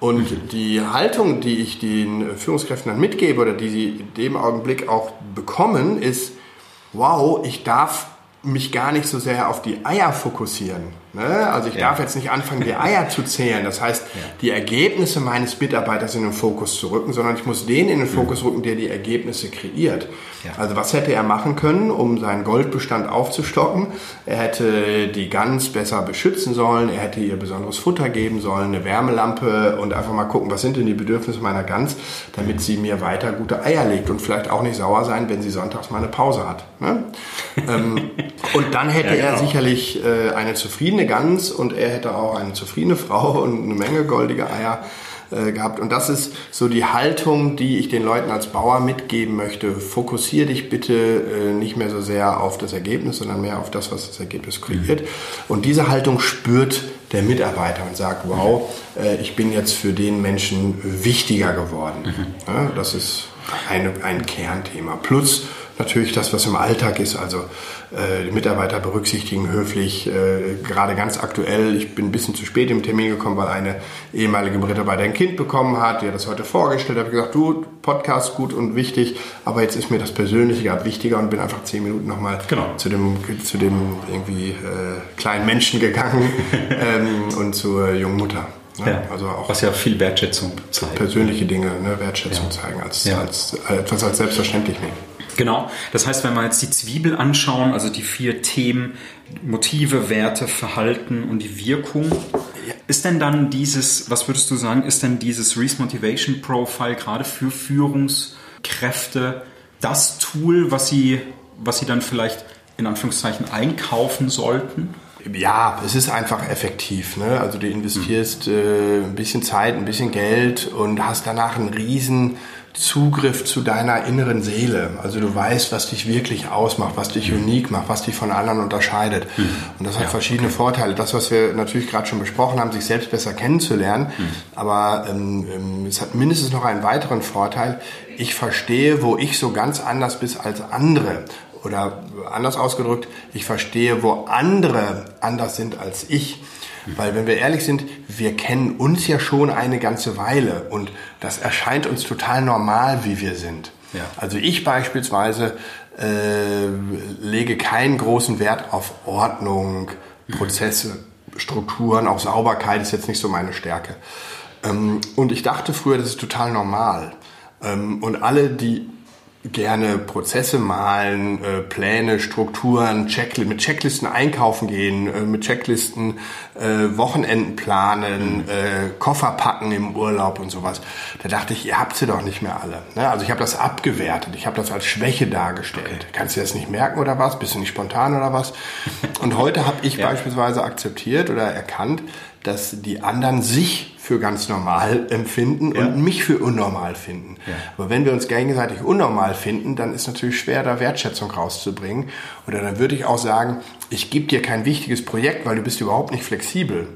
Und mhm. die Haltung, die ich den Führungskräften dann mitgebe oder die sie in dem Augenblick auch bekommen, ist, wow, ich darf mich gar nicht so sehr auf die Eier fokussieren, Ne? Also ich ja. darf jetzt nicht anfangen, die Eier zu zählen. Das heißt, ja. die Ergebnisse meines Mitarbeiters in den Fokus zu rücken, sondern ich muss den in den Fokus rücken, der die Ergebnisse kreiert. Ja. Also was hätte er machen können, um seinen Goldbestand aufzustocken? Er hätte die Gans besser beschützen sollen, er hätte ihr besonderes Futter geben sollen, eine Wärmelampe und einfach mal gucken, was sind denn die Bedürfnisse meiner Gans, damit sie mir weiter gute Eier legt und vielleicht auch nicht sauer sein, wenn sie sonntags mal eine Pause hat. Ne? ähm, *laughs* und dann hätte genau. er sicherlich äh, eine zufriedene Gans und er hätte auch eine zufriedene Frau und eine Menge goldige Eier äh, gehabt. Und das ist so die Haltung, die ich den Leuten als Bauer mitgeben möchte. Fokussiere dich bitte äh, nicht mehr so sehr auf das Ergebnis, sondern mehr auf das, was das Ergebnis kreiert. Und diese Haltung spürt der Mitarbeiter und sagt, wow, äh, ich bin jetzt für den Menschen wichtiger geworden. Mhm. Ja, das ist eine, ein Kernthema. Plus natürlich das, was im Alltag ist. Also die Mitarbeiter berücksichtigen höflich, äh, gerade ganz aktuell, ich bin ein bisschen zu spät im Termin gekommen, weil eine ehemalige Mitarbeiter ein Kind bekommen hat, die hat das heute vorgestellt, habe gesagt, du, Podcast gut und wichtig, aber jetzt ist mir das Persönliche gerade wichtiger und bin einfach zehn Minuten nochmal genau. zu dem, zu dem irgendwie äh, kleinen Menschen gegangen *laughs* ähm, und zur jungen Mutter. Ne? Ja, also auch was ja viel Wertschätzung zeigt. Persönliche Dinge, ne? Wertschätzung ja. zeigen, als, ja. als, als, etwas als selbstverständlich nehmen. Genau. Das heißt, wenn wir jetzt die Zwiebel anschauen, also die vier Themen, Motive, Werte, Verhalten und die Wirkung, ist denn dann dieses, was würdest du sagen, ist denn dieses Reese Motivation Profile gerade für Führungskräfte das Tool, was sie, was sie dann vielleicht in Anführungszeichen einkaufen sollten? Ja, es ist einfach effektiv. Ne? Also du investierst äh, ein bisschen Zeit, ein bisschen Geld und hast danach einen riesen Zugriff zu deiner inneren Seele. Also du weißt, was dich wirklich ausmacht, was dich mhm. unique macht, was dich von anderen unterscheidet. Mhm. Und das hat ja, verschiedene okay. Vorteile. Das, was wir natürlich gerade schon besprochen haben, sich selbst besser kennenzulernen. Mhm. Aber ähm, ähm, es hat mindestens noch einen weiteren Vorteil. Ich verstehe, wo ich so ganz anders bin als andere. Oder anders ausgedrückt, ich verstehe, wo andere anders sind als ich. Weil wenn wir ehrlich sind, wir kennen uns ja schon eine ganze Weile und das erscheint uns total normal, wie wir sind. Ja. Also ich beispielsweise äh, lege keinen großen Wert auf Ordnung, Prozesse, Strukturen, auch Sauberkeit ist jetzt nicht so meine Stärke. Ähm, und ich dachte früher, das ist total normal. Ähm, und alle, die gerne Prozesse malen, äh, Pläne, Strukturen, Checkli mit Checklisten einkaufen gehen, äh, mit Checklisten äh, Wochenenden planen, mhm. äh, Koffer packen im Urlaub und sowas. Da dachte ich, ihr habt sie doch nicht mehr alle. Ne? Also ich habe das abgewertet, ich habe das als Schwäche dargestellt. Kannst du das nicht merken oder was? Bist du nicht spontan oder was? *laughs* Und heute habe ich ja. beispielsweise akzeptiert oder erkannt, dass die anderen sich für ganz normal empfinden ja. und mich für unnormal finden. Ja. Aber wenn wir uns gegenseitig unnormal finden, dann ist natürlich schwer, da Wertschätzung rauszubringen. Oder dann würde ich auch sagen, ich gebe dir kein wichtiges Projekt, weil du bist überhaupt nicht flexibel.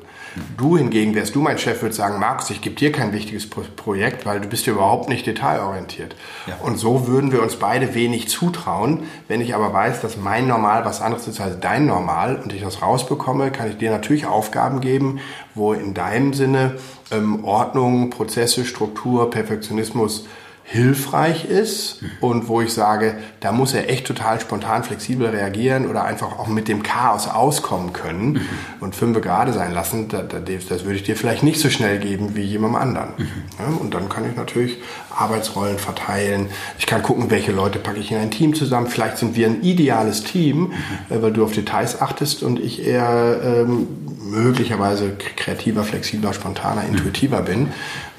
Du hingegen, wärst du mein Chef, würde sagen, Markus, ich gebe dir kein wichtiges Projekt, weil du bist ja überhaupt nicht detailorientiert. Ja. Und so würden wir uns beide wenig zutrauen. Wenn ich aber weiß, dass mein Normal was anderes ist als dein Normal und ich das rausbekomme, kann ich dir natürlich Aufgaben geben, wo in deinem Sinne ähm, Ordnung, Prozesse, Struktur, Perfektionismus hilfreich ist und wo ich sage, da muss er echt total spontan flexibel reagieren oder einfach auch mit dem Chaos auskommen können mhm. und fünf gerade sein lassen, das, das, würde ich dir vielleicht nicht so schnell geben wie jemandem anderen. Mhm. Ja, und dann kann ich natürlich Arbeitsrollen verteilen. Ich kann gucken, welche Leute packe ich in ein Team zusammen. Vielleicht sind wir ein ideales Team, mhm. Äh, weil du auf Details achtest und ich eher ähm, möglicherweise kreativer, flexibler, spontaner, intuitiver bin.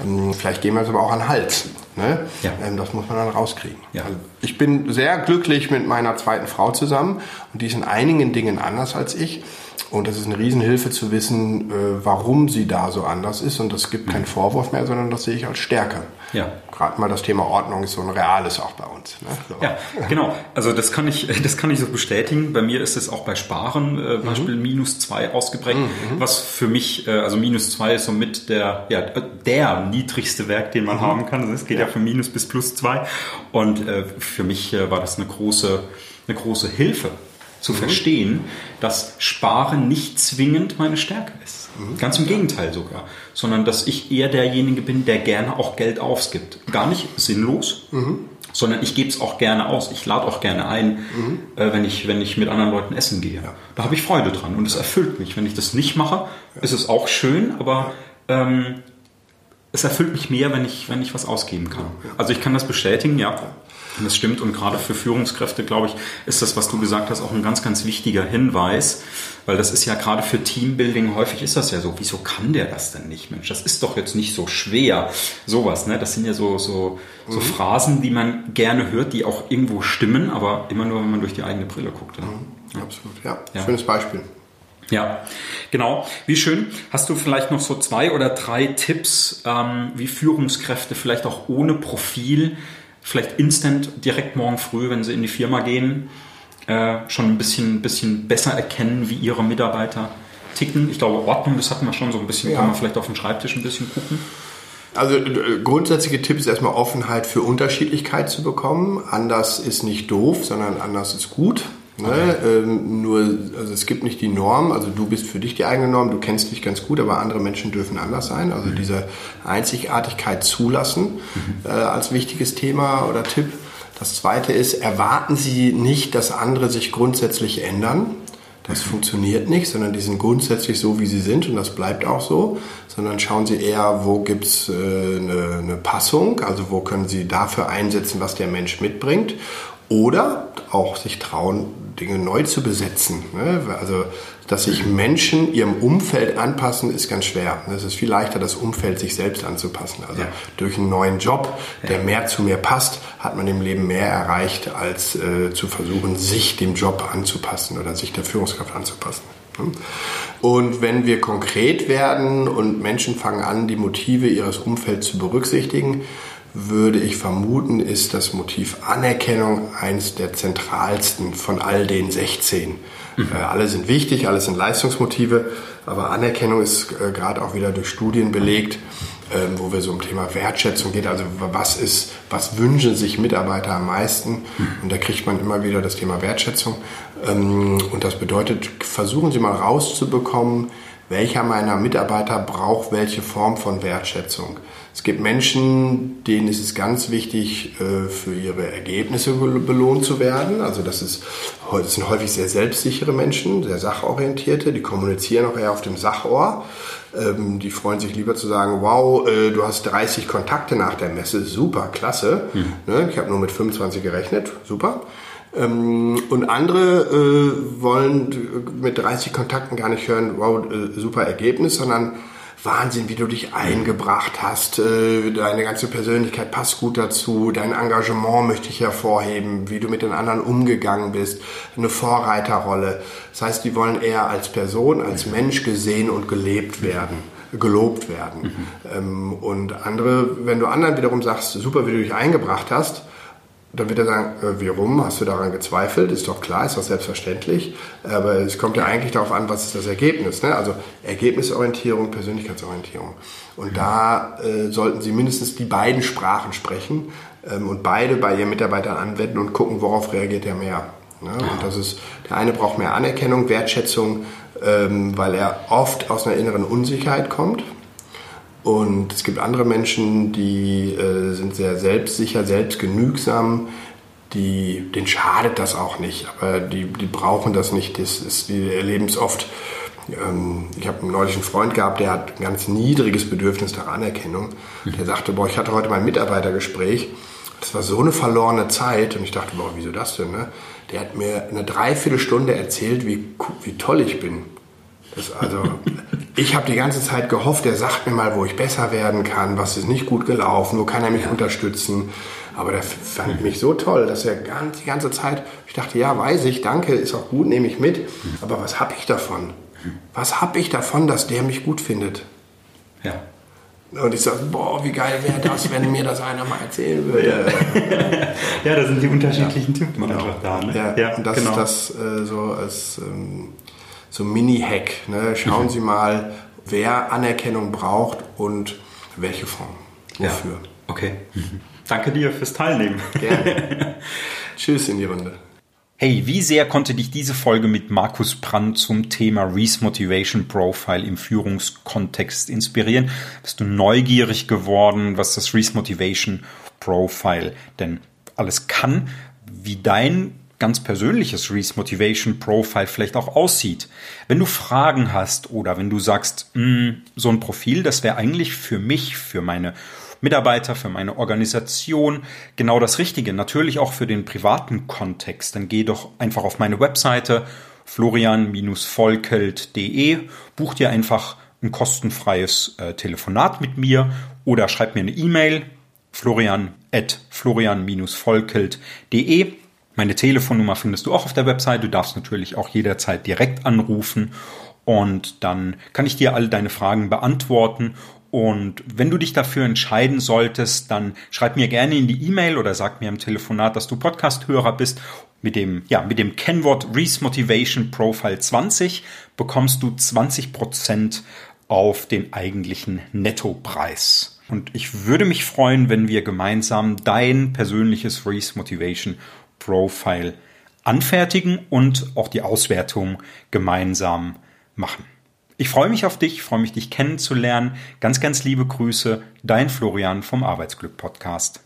Ähm, vielleicht gehen wir uns aber auch an den Hals. Ne? Ja. Ähm, das muss man dann rauskriegen. Ja. Also ich bin sehr glücklich mit meiner zweiten Frau zusammen und die ist in einigen Dingen anders als ich. Und das ist eine Riesenhilfe zu wissen, äh, warum sie da so anders ist. Und das gibt keinen Vorwurf mehr, sondern das sehe ich als Stärke. Ja. Gerade mal das Thema Ordnung ist so ein reales auch bei uns. Ne? So. Ja, genau. Also das kann ich, *laughs* das kann ich so bestätigen. Bei mir ist es auch bei Sparen äh, mhm. Beispiel minus zwei ausgeprägt, mhm. was für mich, äh, also minus zwei ist somit der, ja, der niedrigste Werk, den man mhm. haben kann. Also es geht ja. ja von minus bis plus zwei. Und äh, für mich äh, war das eine große, eine große Hilfe zu mhm. verstehen, dass Sparen nicht zwingend meine Stärke ist. Mhm. Ganz im Gegenteil sogar. Sondern dass ich eher derjenige bin, der gerne auch Geld ausgibt. Gar nicht sinnlos, mhm. sondern ich gebe es auch gerne aus. Ich lade auch gerne ein, mhm. äh, wenn, ich, wenn ich mit anderen Leuten essen gehe. Ja. Da habe ich Freude dran und es erfüllt mich. Wenn ich das nicht mache, ja. ist es auch schön, aber ähm, es erfüllt mich mehr, wenn ich, wenn ich was ausgeben kann. Also ich kann das bestätigen, ja. Und das stimmt. Und gerade für Führungskräfte, glaube ich, ist das, was du gesagt hast, auch ein ganz, ganz wichtiger Hinweis. Weil das ist ja gerade für Teambuilding, häufig ist das ja so, wieso kann der das denn nicht? Mensch, das ist doch jetzt nicht so schwer. Sowas, ne? Das sind ja so, so, so mhm. Phrasen, die man gerne hört, die auch irgendwo stimmen, aber immer nur, wenn man durch die eigene Brille guckt. Ja? Mhm. Absolut, ja. ja. Schönes Beispiel. Ja, genau. Wie schön. Hast du vielleicht noch so zwei oder drei Tipps, ähm, wie Führungskräfte vielleicht auch ohne Profil vielleicht instant direkt morgen früh, wenn sie in die Firma gehen, äh, schon ein bisschen, bisschen besser erkennen, wie ihre Mitarbeiter ticken. Ich glaube, Ordnung, das hatten wir schon so ein bisschen, ja. kann man vielleicht auf den Schreibtisch ein bisschen gucken. Also äh, grundsätzliche Tipp ist erstmal Offenheit für Unterschiedlichkeit zu bekommen. Anders ist nicht doof, sondern anders ist gut. Ne? Okay. Ähm, nur, also es gibt nicht die Norm, also du bist für dich die eigene Norm, du kennst dich ganz gut, aber andere Menschen dürfen anders sein. Also mhm. diese Einzigartigkeit zulassen mhm. äh, als wichtiges Thema oder Tipp. Das zweite ist, erwarten Sie nicht, dass andere sich grundsätzlich ändern. Das mhm. funktioniert nicht, sondern die sind grundsätzlich so, wie sie sind und das bleibt auch so. Sondern schauen Sie eher, wo gibt's äh, eine, eine Passung, also wo können Sie dafür einsetzen, was der Mensch mitbringt. Oder auch sich trauen, Dinge neu zu besetzen. Ne? Also, dass sich Menschen ihrem Umfeld anpassen, ist ganz schwer. Es ist viel leichter, das Umfeld sich selbst anzupassen. Also ja. durch einen neuen Job, der ja. mehr zu mir passt, hat man im Leben mehr erreicht, als äh, zu versuchen, sich dem Job anzupassen oder sich der Führungskraft anzupassen. Ne? Und wenn wir konkret werden und Menschen fangen an, die Motive ihres Umfelds zu berücksichtigen, würde ich vermuten, ist das Motiv Anerkennung eines der zentralsten von all den 16. Mhm. Äh, alle sind wichtig, alle sind Leistungsmotive, aber Anerkennung ist äh, gerade auch wieder durch Studien belegt, äh, wo wir so um Thema Wertschätzung geht. Also was ist, was wünschen sich Mitarbeiter am meisten? Mhm. Und da kriegt man immer wieder das Thema Wertschätzung. Ähm, und das bedeutet, versuchen Sie mal rauszubekommen, welcher meiner Mitarbeiter braucht welche Form von Wertschätzung. Es gibt Menschen, denen ist es ganz wichtig, äh, für ihre Ergebnisse belohnt zu werden. Also das, ist, das sind häufig sehr selbstsichere Menschen, sehr sachorientierte, die kommunizieren auch eher auf dem Sachohr. Ähm, die freuen sich lieber zu sagen, wow, äh, du hast 30 Kontakte nach der Messe, super, klasse. Mhm. Ich habe nur mit 25 gerechnet, super. Ähm, und andere äh, wollen mit 30 Kontakten gar nicht hören, wow, super Ergebnis, sondern Wahnsinn, wie du dich eingebracht hast. Äh, deine ganze Persönlichkeit passt gut dazu. Dein Engagement möchte ich hervorheben, wie du mit den anderen umgegangen bist. Eine Vorreiterrolle. Das heißt, die wollen eher als Person, als Mensch gesehen und gelebt werden, gelobt werden. Mhm. Ähm, und andere, wenn du anderen wiederum sagst, super, wie du dich eingebracht hast, dann wird er sagen, äh, wie rum, hast du daran gezweifelt? Ist doch klar, ist doch selbstverständlich. Aber es kommt ja eigentlich darauf an, was ist das Ergebnis. Ne? Also Ergebnisorientierung, Persönlichkeitsorientierung. Und mhm. da äh, sollten Sie mindestens die beiden Sprachen sprechen ähm, und beide bei Ihren Mitarbeitern anwenden und gucken, worauf reagiert er mehr. Ne? Und das ist, der eine braucht mehr Anerkennung, Wertschätzung, ähm, weil er oft aus einer inneren Unsicherheit kommt. Und es gibt andere Menschen, die äh, sind sehr selbstsicher, selbstgenügsam, die, denen schadet das auch nicht, aber die, die brauchen das nicht. Das ist, die erleben es oft. Ähm, ich habe neulich einen Freund gehabt, der hat ein ganz niedriges Bedürfnis nach Anerkennung. Der sagte, boah, ich hatte heute mein Mitarbeitergespräch. Das war so eine verlorene Zeit. Und ich dachte, boah, wieso das denn? Ne? Der hat mir eine Dreiviertelstunde erzählt, wie, wie toll ich bin. Das, also, ich habe die ganze Zeit gehofft, er sagt mir mal, wo ich besser werden kann, was ist nicht gut gelaufen, wo kann er mich ja. unterstützen. Aber der fand mich so toll, dass er ganz, die ganze Zeit, ich dachte, ja, weiß ich, danke, ist auch gut, nehme ich mit. Aber was habe ich davon? Was habe ich davon, dass der mich gut findet? Ja. Und ich sage, boah, wie geil wäre das, wenn mir das einer mal erzählen würde. ja, da sind die unterschiedlichen ja. Typen genau. da. Ne? Ja, ja, und das genau. ist das äh, so als ähm, so Mini-Hack. Ne? Schauen mhm. Sie mal, wer Anerkennung braucht und welche Form. Wofür. Ja. Okay. Mhm. Danke dir fürs Teilnehmen. Gerne. *laughs* Tschüss in die Runde. Hey, wie sehr konnte dich diese Folge mit Markus Brandt zum Thema Reese Motivation Profile im Führungskontext inspirieren? Bist du neugierig geworden, was das Reese Motivation Profile denn alles kann, wie dein ganz persönliches Reese Motivation Profile vielleicht auch aussieht. Wenn du Fragen hast oder wenn du sagst, hm, so ein Profil, das wäre eigentlich für mich, für meine Mitarbeiter, für meine Organisation genau das Richtige. Natürlich auch für den privaten Kontext. Dann geh doch einfach auf meine Webseite florian-volkelt.de, buch dir einfach ein kostenfreies äh, Telefonat mit mir oder schreib mir eine E-Mail florian at florian-volkelt.de. Meine Telefonnummer findest du auch auf der Website. Du darfst natürlich auch jederzeit direkt anrufen und dann kann ich dir alle deine Fragen beantworten. Und wenn du dich dafür entscheiden solltest, dann schreib mir gerne in die E-Mail oder sag mir im Telefonat, dass du Podcast-Hörer bist. Mit dem, ja, mit dem Kennwort Reese Motivation Profile 20 bekommst du 20 Prozent auf den eigentlichen Nettopreis. Und ich würde mich freuen, wenn wir gemeinsam dein persönliches Reese Motivation Profile anfertigen und auch die Auswertung gemeinsam machen. Ich freue mich auf dich, freue mich, dich kennenzulernen. Ganz, ganz liebe Grüße, dein Florian vom Arbeitsglück Podcast.